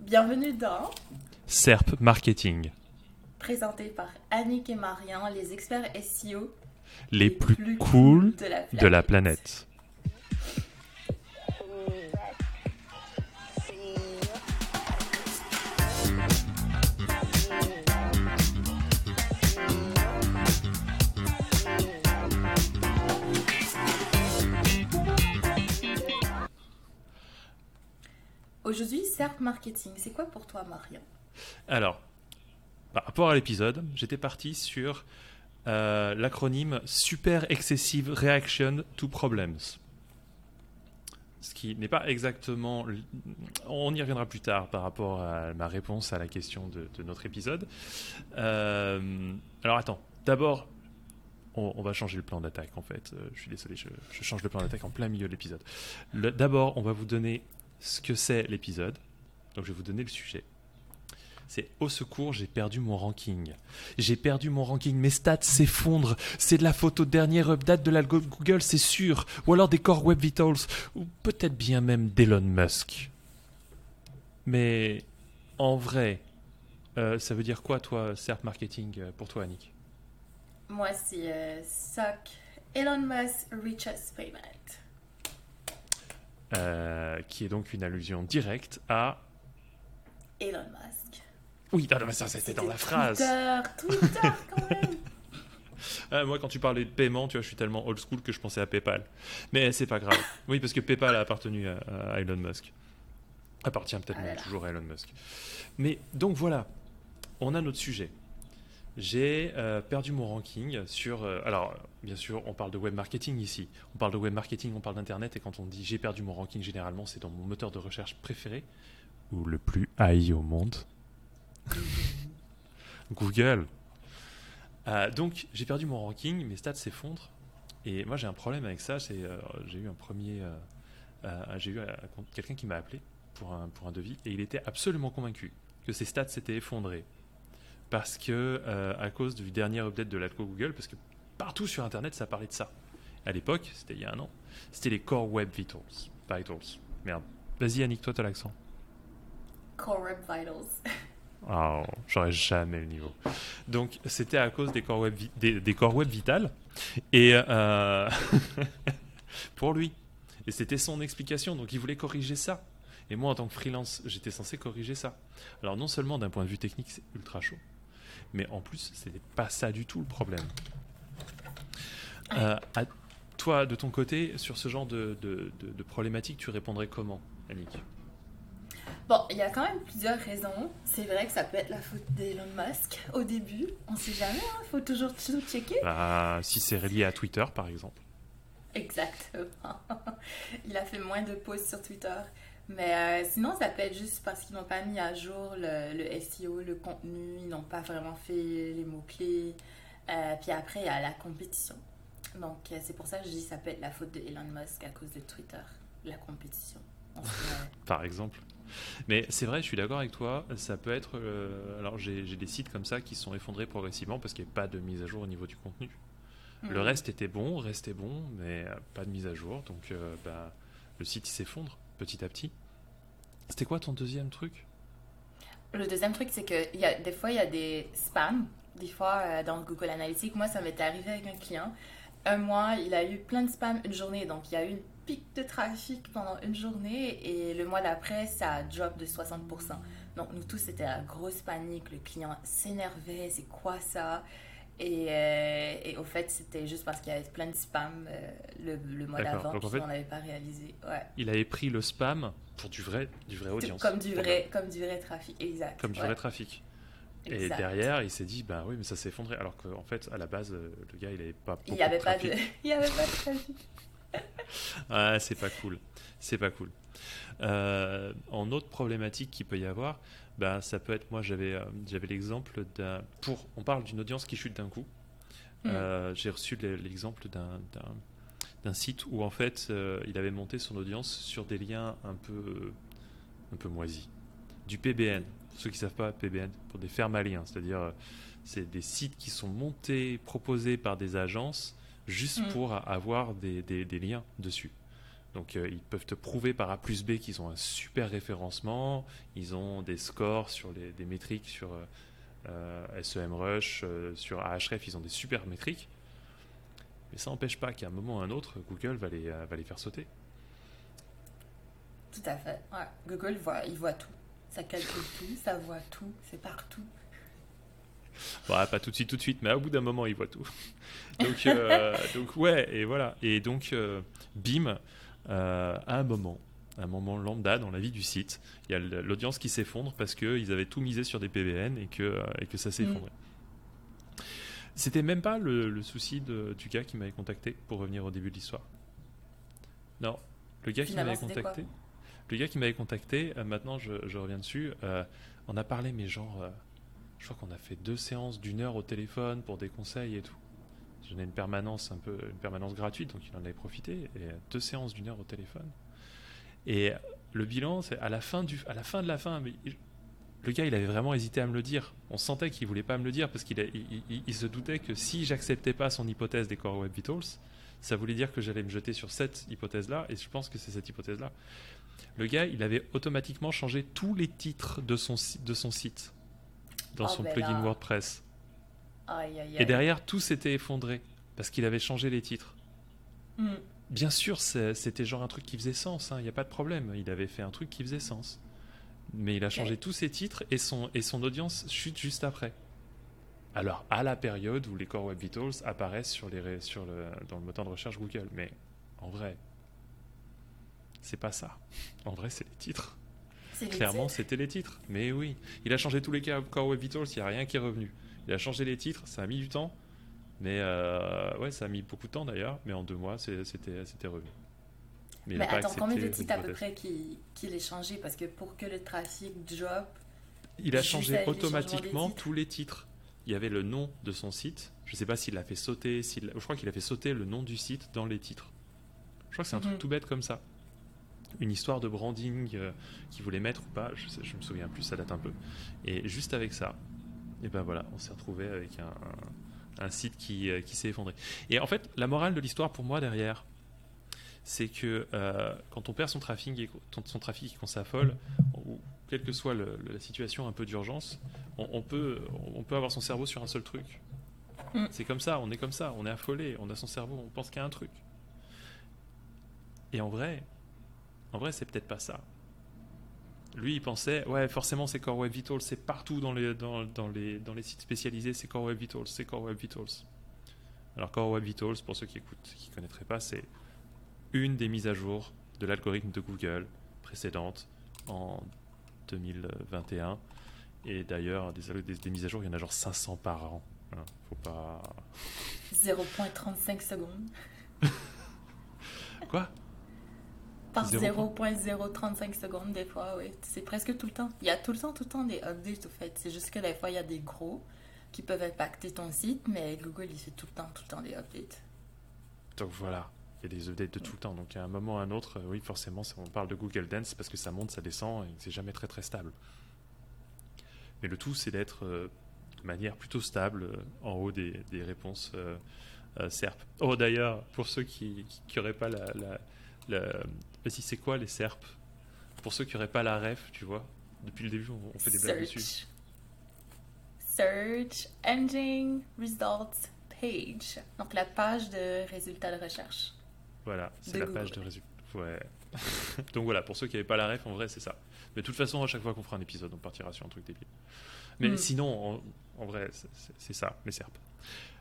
Bienvenue dans SERP Marketing, présenté par Annick et Marian, les experts SEO les plus, cool de la planète. de la planète. Aujourd'hui, SERP Marketing, c'est quoi pour toi, Marian Alors, par rapport à l'épisode, j'étais parti sur euh, l'acronyme Super Excessive Reaction to Problems. Ce qui n'est pas exactement. On y reviendra plus tard par rapport à ma réponse à la question de, notre épisode. Euh, alors attends, d'abord, on, va changer le plan d'attaque en fait. Euh, je suis désolé, je, change le plan d'attaque en plein milieu de l'épisode. D'abord, on va vous donner ce que c'est l'épisode. Donc je vais vous donner le sujet. C'est au secours, j'ai perdu mon ranking. J'ai perdu mon ranking, mes stats s'effondrent. C'est de la photo dernière update de Google, c'est sûr. Ou alors des Core Web Vitals. Ou peut-être bien même d'Elon Musk. Mais en vrai, euh, ça veut dire quoi, toi, SERP Marketing, euh, pour toi, Annick? Moi, c'est euh, Suck Elon Musk Richest Payment. Euh, Qui est donc une allusion directe à. Elon Musk. Oui, non, non, mais ça, c'était dans la phrase. Twitter, Twitter quand même. Ah, moi, quand tu parlais de paiement, tu vois, je suis tellement old school que je pensais à PayPal. Mais c'est pas grave. Oui, parce que PayPal a appartenu à, à Elon Musk. Appartient peut-être Ah même toujours à Elon Musk. Mais donc voilà, on a notre sujet. J'ai euh, perdu mon ranking sur. euh, alors, bien sûr, on parle de web marketing ici. On parle de web marketing, on parle d'internet, et quand on dit j'ai perdu mon ranking, généralement, c'est dans mon moteur de recherche préféré ou le plus haï au monde. Google. Euh, donc, j'ai perdu mon ranking, mes stats s'effondrent. Et moi, j'ai un problème avec ça. C'est, j'ai eu un premier, j'ai eu quelqu'un qui m'a appelé pour un, pour un devis, et il était absolument convaincu que ses stats s'étaient effondrés parce que euh, à cause du dernier update de l'algo Google, parce que partout sur Internet, ça parlait de ça. À l'époque, c'était il y a un an, c'était les Core Web Vitals. Vitals. Merde. Vas-y, Annick, toi, t'as l'accent. Core Web Vitals. Oh, j'aurais jamais le niveau. Donc, c'était à cause des corps web, des, des corps web vitales. Et euh, pour lui. Et c'était son explication. Donc, il voulait corriger ça. Et moi, en tant que freelance, j'étais censé corriger ça. Alors, non seulement d'un point de vue technique, c'est ultra chaud, mais en plus, c'était pas ça du tout le problème. Euh, à toi, de ton côté, sur ce genre de, de, de, de problématique, tu répondrais comment, Annick? Bon, il y a quand même plusieurs raisons. C'est vrai que ça peut être la faute d'Elon Musk au début. On sait jamais, il faut toujours tout checker. Bah, Si c'est relié à Twitter, par exemple. Exactement. Il a fait moins de posts sur Twitter. Mais euh, sinon, ça peut être juste parce qu'ils n'ont pas mis à jour le, le SEO, le contenu, ils n'ont pas vraiment fait les mots-clés. Euh, puis après, il y a la compétition. Donc, euh, c'est pour ça que je dis que ça peut être la faute de Elon Musk à cause de Twitter, la compétition. Par exemple. Mais c'est vrai, je suis d'accord avec toi. Ça peut être. euh, alors, j'ai des sites comme ça qui sont effondrés progressivement parce qu'il n'y a pas de mise à jour au niveau du contenu. Le Mhm. reste était bon, restait bon, mais pas de mise à jour. Donc, bah, le site s'effondre petit à petit. C'était quoi ton deuxième truc? Le deuxième truc, c'est que des fois, il y a des spams. Des fois, euh, dans Google Analytics, moi, ça m'était arrivé avec un client. Un mois, il a eu plein de spams une journée. Donc, il y a eu une pic de trafic pendant une journée. Et le mois d'après, ça a drop de 60%. Donc, nous tous, c'était la grosse panique. Le client s'énervait. C'est quoi ça? Et, euh, et au fait, c'était juste parce qu'il y avait plein de spams euh, le, le mois d'avant. En fait- on n'avait pas réalisé. Ouais. Il avait pris le spam pour du vrai, du vrai audience. Comme du vrai, comme du vrai trafic. Exact. Comme du Ouais. vrai trafic. Et Exact. derrière, il s'est dit, bah oui, mais ça s'est effondré. Alors qu'en fait, à la base, euh, le gars, il avait pas. Il n'y avait, pas trafic. de... il y avait pas de trafic. Ah, c'est pas cool. C'est pas cool. Euh, en autre problématique qu'il peut y avoir, bah, ça peut être, moi j'avais euh, j'avais l'exemple d'un. Pour, on parle d'une audience qui chute d'un coup. Mm. Euh, J'ai reçu le- l'exemple d'un d'un- site où en fait euh, il avait monté son audience sur des liens un peu un peu moisis. Du PBN. Pour ceux qui savent pas, PBN, pour des fermes à liens, c'est-à-dire euh, c'est des sites qui sont montés, proposés par des agences juste Mm. pour avoir des, des- des liens dessus. Donc euh, ils peuvent te prouver par A plus B qu'ils ont un super référencement, ils ont des scores sur les, des métriques sur euh, SEMrush, sur Ahref, ils ont des super métriques. Mais ça n'empêche pas qu'à un moment ou à un autre, Google va les, va les faire sauter. Tout à fait. Google, voit, il voit tout. Ça calcule tout, ça voit tout, c'est partout. Bon, pas tout de suite, tout de suite, mais au bout d'un moment, il voit tout. donc, euh, donc, ouais, et voilà. Et donc, euh, bim, euh, à un moment, un moment lambda dans la vie du site, il y a l'audience qui s'effondre parce qu'ils avaient tout misé sur des PVN et que, et que ça s'est effondré. C'était même pas le, souci de, du gars qui m'avait contacté pour revenir au début de l'histoire. Non, le gars qui m'avait contacté. Le gars qui m'avait contacté, maintenant je, je, reviens dessus, on a parlé, mais genre je crois qu'on a fait deux séances d'une heure au téléphone pour des conseils et tout. J'en ai une permanence un peu, une permanence gratuite, donc il en avait profité. Et deux séances d'une heure au téléphone. Et le bilan, c'est à la fin du, à la fin de la fin. le gars, il avait vraiment hésité à me le dire. On sentait qu'il voulait pas me le dire parce qu'il il, se doutait que si j'acceptais pas son hypothèse des Core Web Vitals, ça voulait dire que j'allais me jeter sur cette hypothèse-là. Et je pense que c'est cette hypothèse-là. Le gars, il avait automatiquement changé tous les titres de son, de son site dans oh, son ben plugin WordPress. Et derrière, tout s'était effondré parce qu'il avait changé les titres. Hmm. Bien sûr, c'était genre un truc qui faisait sens, il hein, n'y a pas de problème. Il avait fait un truc qui faisait sens. Mais il a changé tous ses titres et son, et son audience chute juste après. Alors, à la période où les Core Web Vitals apparaissent sur les, sur le, dans le moteur de recherche Google. Mais en vrai, c'est pas ça. En vrai, c'est les titres. Clairement, c'était les titres. Mais oui, il a changé tous les Core Web Vitals, il n'y a rien qui est revenu. Il a changé les titres, ça a mis du temps. Mais euh, ouais, ça a mis beaucoup de temps d'ailleurs, mais en deux mois, c'était revenu. Mais, mais attends, combien de titres à peu près qu'il qu ait changé? Parce que pour que le trafic drop. Il a changé automatiquement tous les titres. Il y avait le nom de son site. Je ne sais pas s'il l'a fait sauter. Je crois qu'il a fait sauter le nom du site dans les titres. Je crois que c'est un truc mhm. tout bête comme ça une histoire de branding euh, qu'il voulait mettre ou pas, je, ne me souviens plus, ça date un peu. Et juste avec ça, et ben voilà, on s'est retrouvé avec un, site qui, euh, qui s'est effondré. Et en fait, la morale de l'histoire pour moi derrière, c'est que euh, quand on perd son trafic et son trafic qu'on s'affole, ou quelle que soit la situation un peu d'urgence, on, peut, on peut avoir son cerveau sur un seul truc. Mm. C'est comme ça, on est comme ça, on est affolé, on a son cerveau, on pense a un truc. Et en vrai, en vrai, c'est peut-être pas ça. Lui, il pensait, ouais, forcément, c'est Core Web Vitals, c'est partout dans les, dans, dans, les, dans les sites spécialisés, c'est Core Web Vitals, c'est Core Web Vitals. Alors, Core Web Vitals, pour ceux qui écoutent, qui ne connaîtraient pas, c'est une des mises à jour de l'algorithme de Google précédente en 2021. Et d'ailleurs, des, des, mises à jour, il y en a genre 500 par an. Hein, faut pas. 0.35 secondes. Quoi? Par 0.035 secondes des fois, oui. C'est presque tout le temps. Il y a tout le temps, tout le temps des updates au fait. C'est juste que des fois, il y a des gros qui peuvent impacter ton site, mais Google, il fait tout le temps, tout le temps des updates. Donc voilà, il y a des updates de tout le temps. Donc à un moment ou à un autre, oui, forcément, on parle de Google Dance parce que ça monte, ça descend et c'est jamais très très stable. Mais le tout, c'est d'être euh, de manière plutôt stable euh, en haut des, des réponses euh, SERP. Oh d'ailleurs, pour ceux qui n'auraient pas la, la si c'est quoi les SERP Pour ceux qui n'auraient pas la ref, tu vois, depuis le début, on, fait des blagues dessus. Search Engine Results Page. Donc la page de résultats de recherche. Voilà, c'est la page de résultats. Ouais. Donc voilà, pour ceux qui n'avaient pas la ref, en vrai, c'est ça. Mais de toute façon, à chaque fois qu'on fera un épisode, on partira sur un truc débile. Mais hmm. sinon, en, vrai, c'est ça, les SERP.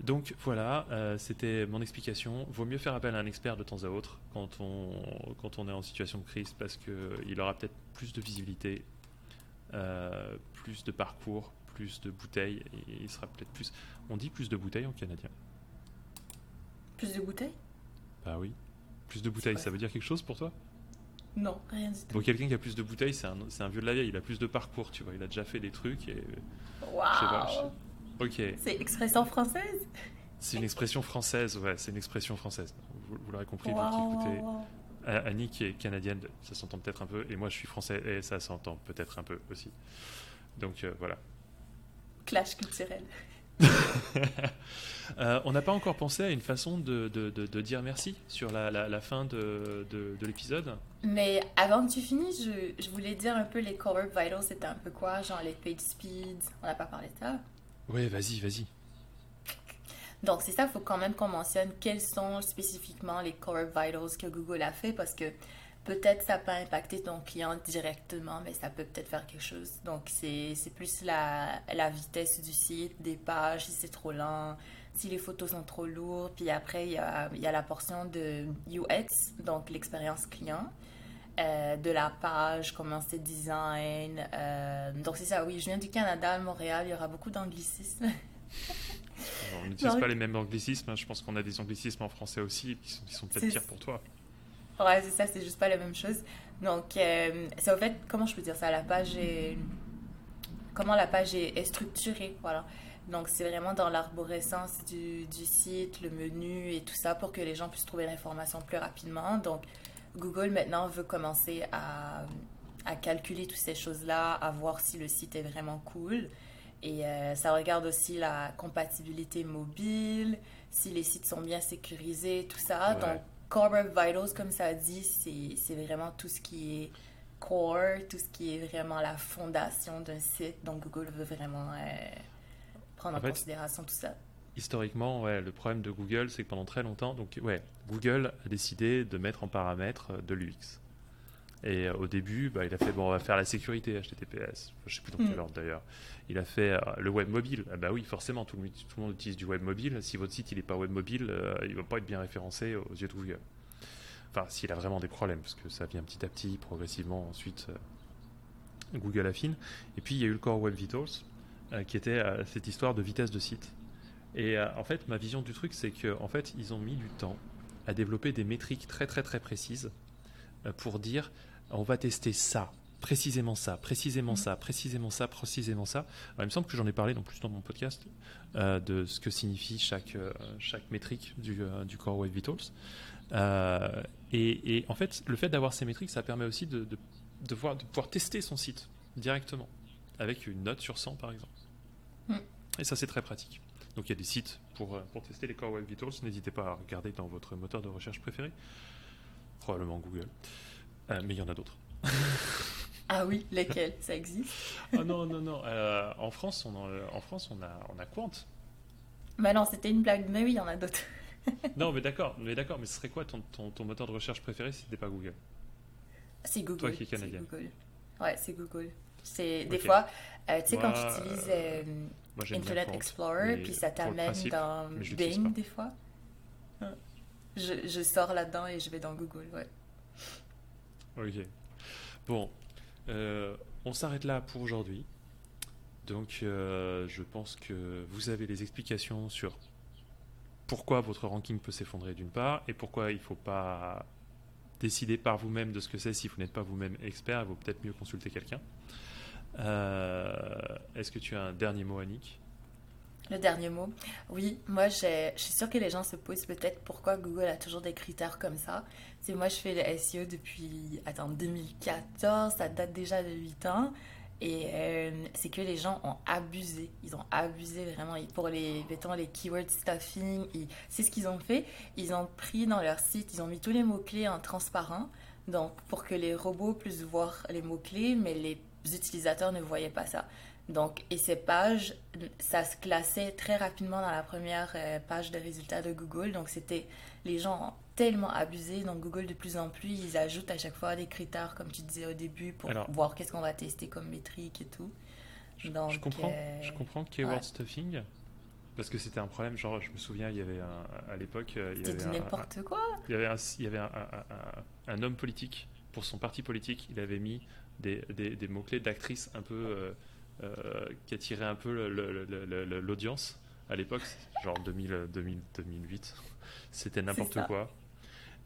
Donc voilà, euh, c'était mon explication. Vaut mieux faire appel à un expert de temps à autre quand on, quand on est en situation de crise parce qu'il aura peut-être plus de visibilité, euh, plus de parcours, plus de bouteilles et il sera peut-être plus. On dit plus de bouteilles en canadien. Plus de bouteilles? Bah oui. Plus de bouteilles, ça veut dire quelque chose pour toi? Non, rien du tout. Quelqu'un qui a plus de bouteilles, c'est un, un, vieux de la vieille, il a plus de parcours, tu vois, il a déjà fait des trucs et. Waouh Ok. C'est expression française? C'est une expression française, ouais, c'est une expression française. Vous, l'aurez compris, vous qui écoutez. Annie qui est canadienne, ça s'entend peut-être un peu, et moi je suis français et ça s'entend peut-être un peu aussi. Donc euh, voilà. Clash culturel. Euh, on n'a pas encore pensé à une façon de, de, de, dire merci sur la, la, fin de, de l'épisode? Mais avant que tu finisses, je, je, voulais dire un peu les Core Vitals, c'était un peu quoi? Genre les page speeds, on n'a pas parlé de ça Ouais, vas-y, vas-y. Donc c'est ça, il faut quand même qu'on mentionne quels sont spécifiquement les Core Vitals que Google a fait parce que peut-être ça peut impacter ton client directement, mais ça peut peut-être faire quelque chose. Donc, c'est plus la, la, vitesse du site, des pages, si c'est trop lent, si les photos sont trop lourdes. Puis après, il y a, y a, la portion de UX, donc l'expérience client. Euh, de la page, comment c'est design. Euh, donc c'est ça, oui, je viens du Canada, à Montréal, il y aura beaucoup d'anglicismes. on n'utilise pas les mêmes anglicismes, hein. je pense qu'on a des anglicismes en français aussi qui sont, qui sont peut-être pires pour toi. Ouais, c'est ça, c'est juste pas la même chose. Donc, euh, c'est au fait, comment je peux dire ça La page est. Comment la page est, structurée, voilà. Donc, c'est vraiment dans l'arborescence du, du, site, le menu et tout ça pour que les gens puissent trouver l'information plus rapidement. Donc, Google maintenant veut commencer à, à calculer toutes ces choses-là, à voir si le site est vraiment cool. Et euh, ça regarde aussi la compatibilité mobile, si les sites sont bien sécurisés, tout ça. Donc, Core Vitals, comme ça dit, c'est vraiment tout ce qui est core, tout ce qui est vraiment la fondation d'un site. Donc Google veut vraiment euh, prendre en, considération tout ça. Historiquement, ouais, le problème de Google, c'est que pendant très longtemps, donc ouais, Google a décidé de mettre en paramètre de l'UX. Et euh, au début, bah, il a fait bon, on va faire la sécurité HTTPS. Je sais plus dans quel mm. ordre d'ailleurs. Il a fait euh, le web mobile. Ah bah oui, forcément, tout le, tout le, monde utilise du web mobile. Si votre site il n'est pas web mobile, euh, il ne va pas être bien référencé aux yeux de Google. Enfin, s'il a vraiment des problèmes, parce que ça vient petit à petit, progressivement. Ensuite, Google affine. Et puis il y a eu le Core Web Vitals, qui était cette histoire de vitesse de site. Et en fait, ma vision du truc, c'est qu'en en fait, ils ont mis du temps à développer des métriques très très très précises pour dire on va tester ça, précisément ça, précisément mm. ça, précisément ça, précisément ça. il me semble que j'en ai parlé dans plus dans mon podcast euh, de ce que signifie chaque, euh, chaque métrique du, euh, du Core Web Vitals. Et, en fait, le fait d'avoir ces métriques, ça permet aussi de, de, voir, de pouvoir tester son site directement, avec une note sur 100 par exemple. Mm. Et ça, c'est très pratique. Donc il y a des sites pour, pour tester les Core Web Vitals. N'hésitez pas à regarder dans votre moteur de recherche préféré, probablement Google. Euh, mais il y en a d'autres. ah oui, lesquels? Ça existe? Ah non, non, non. Euh, en France, on a, en France, on a, on a Quant. Bah non, c'était une blague, mais oui, il y en a d'autres. non, mais d'accord, mais d'accord, mais ce serait quoi ton, ton, moteur de recherche préféré si c'était pas Google? C'est Google. Toi qui es canadien. Google. Ouais, c'est Google. C'est des fois, euh, tu sais, quand tu utilises Internet Explorer, puis ça t'amène dans Bing des fois. Je, je sors là-dedans et je vais dans Google, ouais. Ok. Bon, euh, on s'arrête là pour aujourd'hui. Donc, euh, je pense que vous avez les explications sur pourquoi votre ranking peut s'effondrer d'une part et pourquoi il ne faut pas décider par vous-même de ce que c'est si vous n'êtes pas vous-même expert. Il vaut peut-être mieux consulter quelqu'un. Euh, est-ce que tu as un dernier mot, Annick? Le dernier mot. Oui, moi, je suis sûre que les gens se posent peut-être pourquoi Google a toujours des critères comme ça. C'est moi, je fais le SEO depuis, attends, 2014, ça date déjà de 8 ans. Et euh, c'est que les gens ont abusé. Ils ont abusé vraiment. Pour les, mettons, les keyword stuffing, c'est ce qu'ils ont fait. Ils ont pris dans leur site, ils ont mis tous les mots-clés en transparent. Donc, pour que les robots puissent voir les mots-clés, mais les utilisateurs ne voyaient pas ça. Donc, et ces pages, ça se classait très rapidement dans la première euh, page de résultats de Google. Donc, c'était les gens tellement abusé. Donc, Google, de plus en plus, ils ajoutent à chaque fois des critères, comme tu disais au début, pour voir qu'est-ce qu'on va tester comme métrique et tout. Donc, je comprends, euh, je comprends keyword stuffing. Parce que c'était un problème, genre, je me souviens, il y avait un, à l'époque. Euh, c'était n'importe quoi. Il y avait, un, il y avait un, un, homme politique, pour son parti politique, il avait mis des, des, des mots-clés d'actrices un peu. Euh, qui attirait un peu l'audience à l'époque, genre 2000, 2008. C'était n'importe quoi.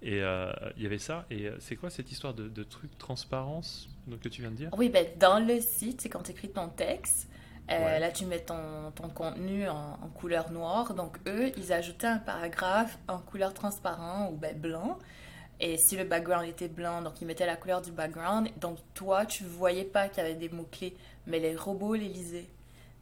Et euh, il y avait ça. Et euh, c'est quoi cette histoire de, de truc transparence donc, que tu viens de dire? Oui, ben, dans le site, c'est quand tu écris ton texte. Là, tu mets ton, ton contenu en, couleur noire. Donc, eux, ils ajoutaient un paragraphe en couleur transparent ou ben, blanc. Et si le background était blanc, donc ils mettaient la couleur du background. Donc, toi, tu voyais pas qu'il y avait des mots-clés mais les robots les lisaient.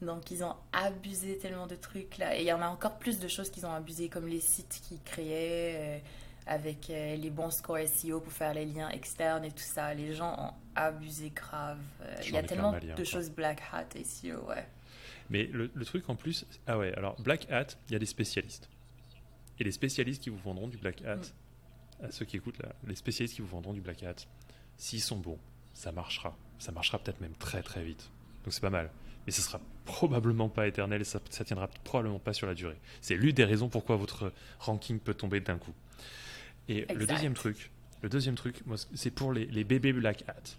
Donc ils ont abusé tellement de trucs là. Et il y en a encore plus de choses qu'ils ont abusé, comme les sites qu'ils créaient euh, avec euh, les bons scores SEO pour faire les liens externes et tout ça. Les gens ont abusé grave. Euh, il y a tellement de choses black hat SEO, ouais. Mais le, truc en plus, ah ouais, alors black hat, il y a des spécialistes. Et les spécialistes qui vous vendront du black hat, mm. à ceux qui écoutent là, les spécialistes qui vous vendront du black hat, s'ils sont bons, ça marchera. Ça marchera peut-être même très très vite. Donc c'est pas mal mais ce sera probablement pas éternel et ça, ça tiendra probablement pas sur la durée. C'est l'une des raisons pourquoi votre ranking peut tomber d'un coup. Et le deuxième truc, le deuxième truc, c'est pour les, les, bébés Black Hat.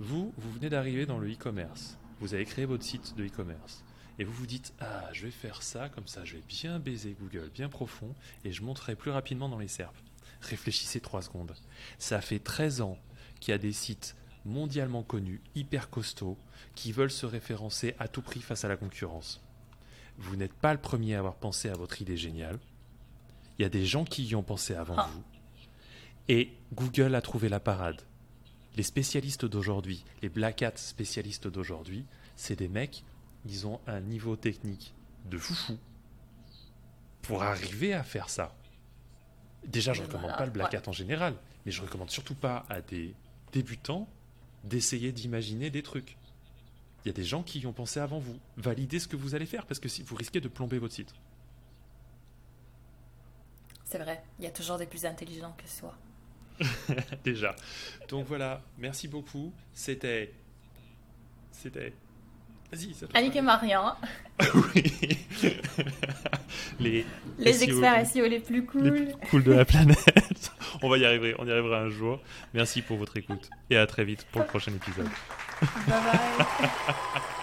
Vous, vous venez d'arriver dans le e-commerce. Vous avez créé votre site de e-commerce. Et vous vous dites, ah, je vais faire ça, comme ça je vais bien baiser Google, bien profond, et je monterai plus rapidement dans les SERP. Réfléchissez trois secondes. Ça fait 13 ans qu'il y a des sites mondialement connus, hyper costauds, qui veulent se référencer à tout prix face à la concurrence. Vous n'êtes pas le premier à avoir pensé à votre idée géniale. Il y a des gens qui y ont pensé avant ah. vous. Et Google a trouvé la parade. Les spécialistes d'aujourd'hui, les Black Hat spécialistes d'aujourd'hui, c'est des mecs, ils ont un niveau technique de foufou pour arriver à faire ça. Déjà, je ne recommande pas le Black Hat en général, mais je ne recommande surtout pas à des débutants d'essayer d'imaginer des trucs. Il y a des gens qui y ont pensé avant vous. Validez ce que vous allez faire parce que si vous risquez de plomber votre site. C'est vrai, il y a toujours des plus intelligents que soi. Déjà. Donc voilà, merci beaucoup. C'était. C'était. Vas-y, ça Annick et Marian. oui. les, les experts SEO les plus cool. Les plus cool de la planète. on va y arriver, on y arrivera un jour. Merci pour votre écoute et à très vite pour le prochain épisode. Bye bye.